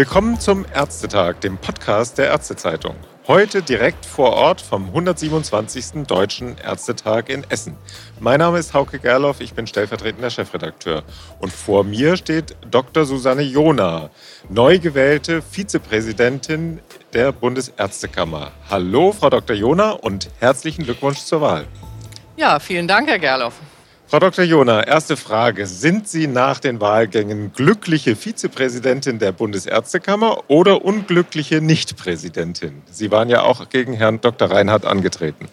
Willkommen zum Ärztetag, dem Podcast der Ärztezeitung. Heute direkt vor Ort vom 127. Deutschen Ärztetag in Essen. Mein Name ist Hauke Gerloff, ich bin stellvertretender Chefredakteur. Und vor mir steht Dr. Susanne Jona, neu gewählte Vizepräsidentin der Bundesärztekammer. Hallo, Frau Dr. Jona, und herzlichen Glückwunsch zur Wahl. Ja, vielen Dank, Herr Gerloff. Frau Dr. Jona, erste Frage. Sind Sie nach den Wahlgängen glückliche Vizepräsidentin der Bundesärztekammer oder unglückliche Nichtpräsidentin? Sie waren ja auch gegen Herrn Dr. Reinhardt angetreten.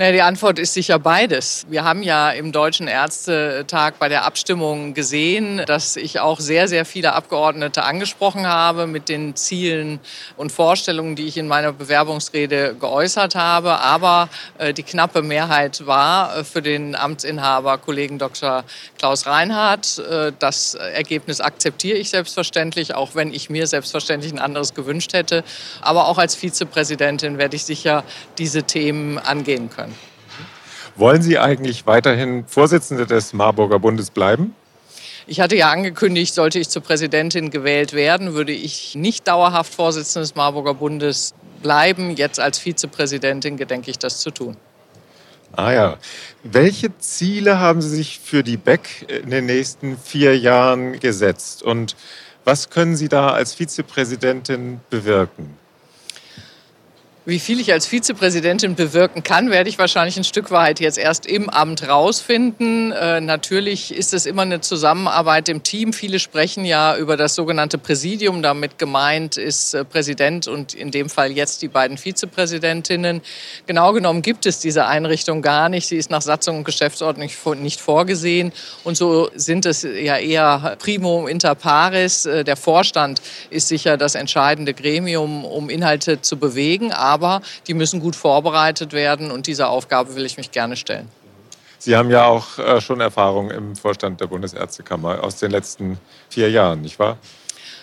Na, die Antwort ist sicher beides. Wir haben ja im Deutschen Ärztetag bei der Abstimmung gesehen, dass ich auch sehr, sehr viele Abgeordnete angesprochen habe mit den Zielen und Vorstellungen, die ich in meiner Bewerbungsrede geäußert habe. Aber äh, die knappe Mehrheit war äh, für den Amtsinhaber Kollegen Dr. Klaus Reinhardt. Äh, das Ergebnis akzeptiere ich selbstverständlich, auch wenn ich mir selbstverständlich ein anderes gewünscht hätte. Aber auch als Vizepräsidentin werde ich sicher diese Themen angehen können. Wollen Sie eigentlich weiterhin Vorsitzende des Marburger Bundes bleiben? Ich hatte ja angekündigt, sollte ich zur Präsidentin gewählt werden, würde ich nicht dauerhaft Vorsitzende des Marburger Bundes bleiben. Jetzt als Vizepräsidentin gedenke ich das zu tun. Ah ja. Welche Ziele haben Sie sich für die BEC in den nächsten vier Jahren gesetzt? Und was können Sie da als Vizepräsidentin bewirken? Wie viel ich als Vizepräsidentin bewirken kann, werde ich wahrscheinlich ein Stück weit jetzt erst im Amt rausfinden. Äh, natürlich ist es immer eine Zusammenarbeit im Team. Viele sprechen ja über das sogenannte Präsidium. Damit gemeint ist äh, Präsident und in dem Fall jetzt die beiden Vizepräsidentinnen. Genau genommen gibt es diese Einrichtung gar nicht. Sie ist nach Satzung und Geschäftsordnung nicht vorgesehen. Und so sind es ja eher primo inter pares. Äh, der Vorstand ist sicher das entscheidende Gremium, um Inhalte zu bewegen. Aber aber die müssen gut vorbereitet werden und dieser Aufgabe will ich mich gerne stellen. Sie haben ja auch äh, schon Erfahrung im Vorstand der Bundesärztekammer aus den letzten vier Jahren, nicht wahr?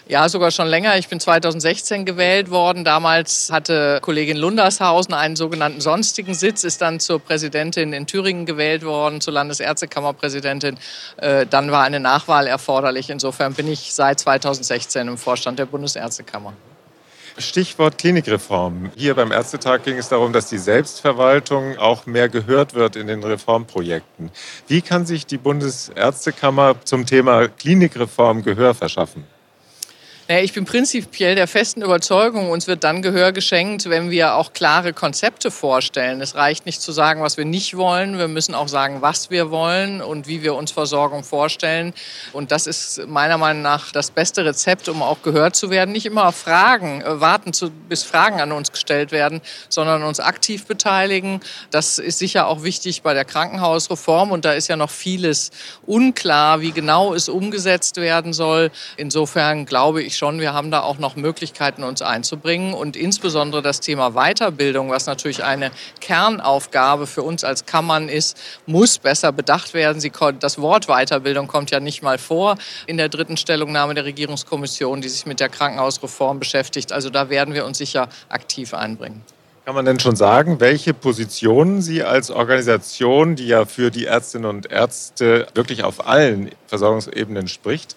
Ja, sogar schon länger. Ich bin 2016 gewählt worden. Damals hatte Kollegin Lundershausen einen sogenannten sonstigen Sitz, ist dann zur Präsidentin in Thüringen gewählt worden, zur Landesärztekammerpräsidentin. Äh, dann war eine Nachwahl erforderlich. Insofern bin ich seit 2016 im Vorstand der Bundesärztekammer. Stichwort Klinikreform. Hier beim Ärztetag ging es darum, dass die Selbstverwaltung auch mehr gehört wird in den Reformprojekten. Wie kann sich die Bundesärztekammer zum Thema Klinikreform Gehör verschaffen? Naja, ich bin prinzipiell der festen Überzeugung, uns wird dann Gehör geschenkt, wenn wir auch klare Konzepte vorstellen. Es reicht nicht zu sagen, was wir nicht wollen. Wir müssen auch sagen, was wir wollen und wie wir uns Versorgung vorstellen. Und das ist meiner Meinung nach das beste Rezept, um auch gehört zu werden. Nicht immer Fragen, äh, warten, bis Fragen an uns gestellt werden, sondern uns aktiv beteiligen. Das ist sicher auch wichtig bei der Krankenhausreform. Und da ist ja noch vieles unklar, wie genau es umgesetzt werden soll. Insofern glaube ich, ich schon, wir haben da auch noch Möglichkeiten, uns einzubringen. Und insbesondere das Thema Weiterbildung, was natürlich eine Kernaufgabe für uns als Kammern ist, muss besser bedacht werden. Sie, das Wort Weiterbildung kommt ja nicht mal vor in der dritten Stellungnahme der Regierungskommission, die sich mit der Krankenhausreform beschäftigt. Also da werden wir uns sicher aktiv einbringen. Kann man denn schon sagen, welche Positionen Sie als Organisation, die ja für die Ärztinnen und Ärzte wirklich auf allen Versorgungsebenen spricht,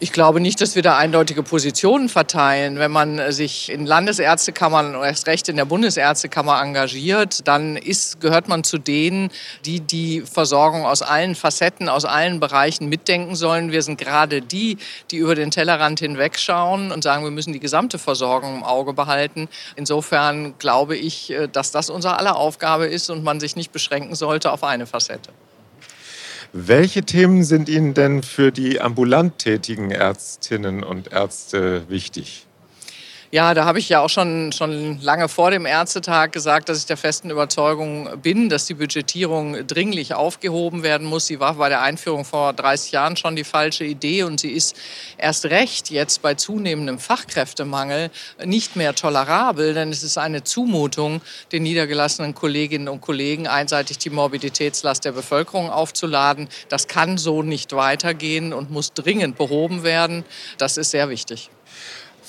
ich glaube nicht, dass wir da eindeutige Positionen verteilen. Wenn man sich in Landesärztekammern oder erst recht in der Bundesärztekammer engagiert, dann ist, gehört man zu denen, die die Versorgung aus allen Facetten, aus allen Bereichen mitdenken sollen. Wir sind gerade die, die über den Tellerrand hinwegschauen und sagen, wir müssen die gesamte Versorgung im Auge behalten. Insofern glaube ich, dass das unsere aller Aufgabe ist und man sich nicht beschränken sollte auf eine Facette. Welche Themen sind Ihnen denn für die ambulant tätigen Ärztinnen und Ärzte wichtig? Ja, da habe ich ja auch schon, schon lange vor dem Ärztetag gesagt, dass ich der festen Überzeugung bin, dass die Budgetierung dringlich aufgehoben werden muss. Sie war bei der Einführung vor 30 Jahren schon die falsche Idee und sie ist erst recht jetzt bei zunehmendem Fachkräftemangel nicht mehr tolerabel, denn es ist eine Zumutung, den niedergelassenen Kolleginnen und Kollegen einseitig die Morbiditätslast der Bevölkerung aufzuladen. Das kann so nicht weitergehen und muss dringend behoben werden. Das ist sehr wichtig.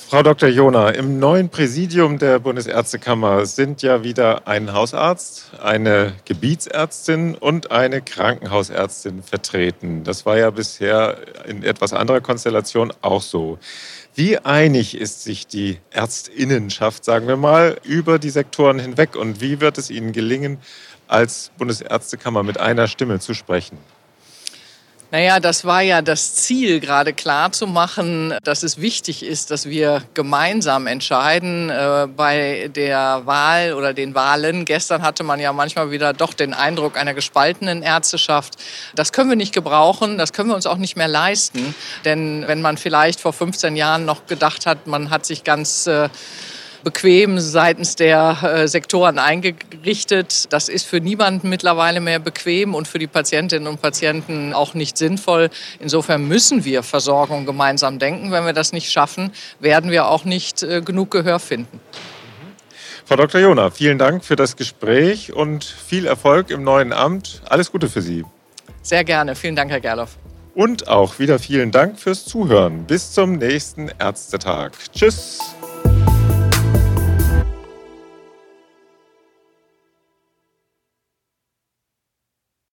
Frau Dr. Jona, im neuen Präsidium der Bundesärztekammer sind ja wieder ein Hausarzt, eine Gebietsärztin und eine Krankenhausärztin vertreten. Das war ja bisher in etwas anderer Konstellation auch so. Wie einig ist sich die Ärztinnenschaft, sagen wir mal, über die Sektoren hinweg und wie wird es Ihnen gelingen, als Bundesärztekammer mit einer Stimme zu sprechen? Naja, das war ja das Ziel, gerade klar zu machen, dass es wichtig ist, dass wir gemeinsam entscheiden äh, bei der Wahl oder den Wahlen. Gestern hatte man ja manchmal wieder doch den Eindruck einer gespaltenen Ärzteschaft. Das können wir nicht gebrauchen, das können wir uns auch nicht mehr leisten. Denn wenn man vielleicht vor 15 Jahren noch gedacht hat, man hat sich ganz äh, bequem seitens der äh, Sektoren eingerichtet. Das ist für niemanden mittlerweile mehr bequem und für die Patientinnen und Patienten auch nicht sinnvoll. Insofern müssen wir Versorgung gemeinsam denken. Wenn wir das nicht schaffen, werden wir auch nicht äh, genug Gehör finden. Frau Dr. Jona, vielen Dank für das Gespräch und viel Erfolg im neuen Amt. Alles Gute für Sie. Sehr gerne. Vielen Dank, Herr Gerloff. Und auch wieder vielen Dank fürs Zuhören. Bis zum nächsten Ärztetag. Tschüss.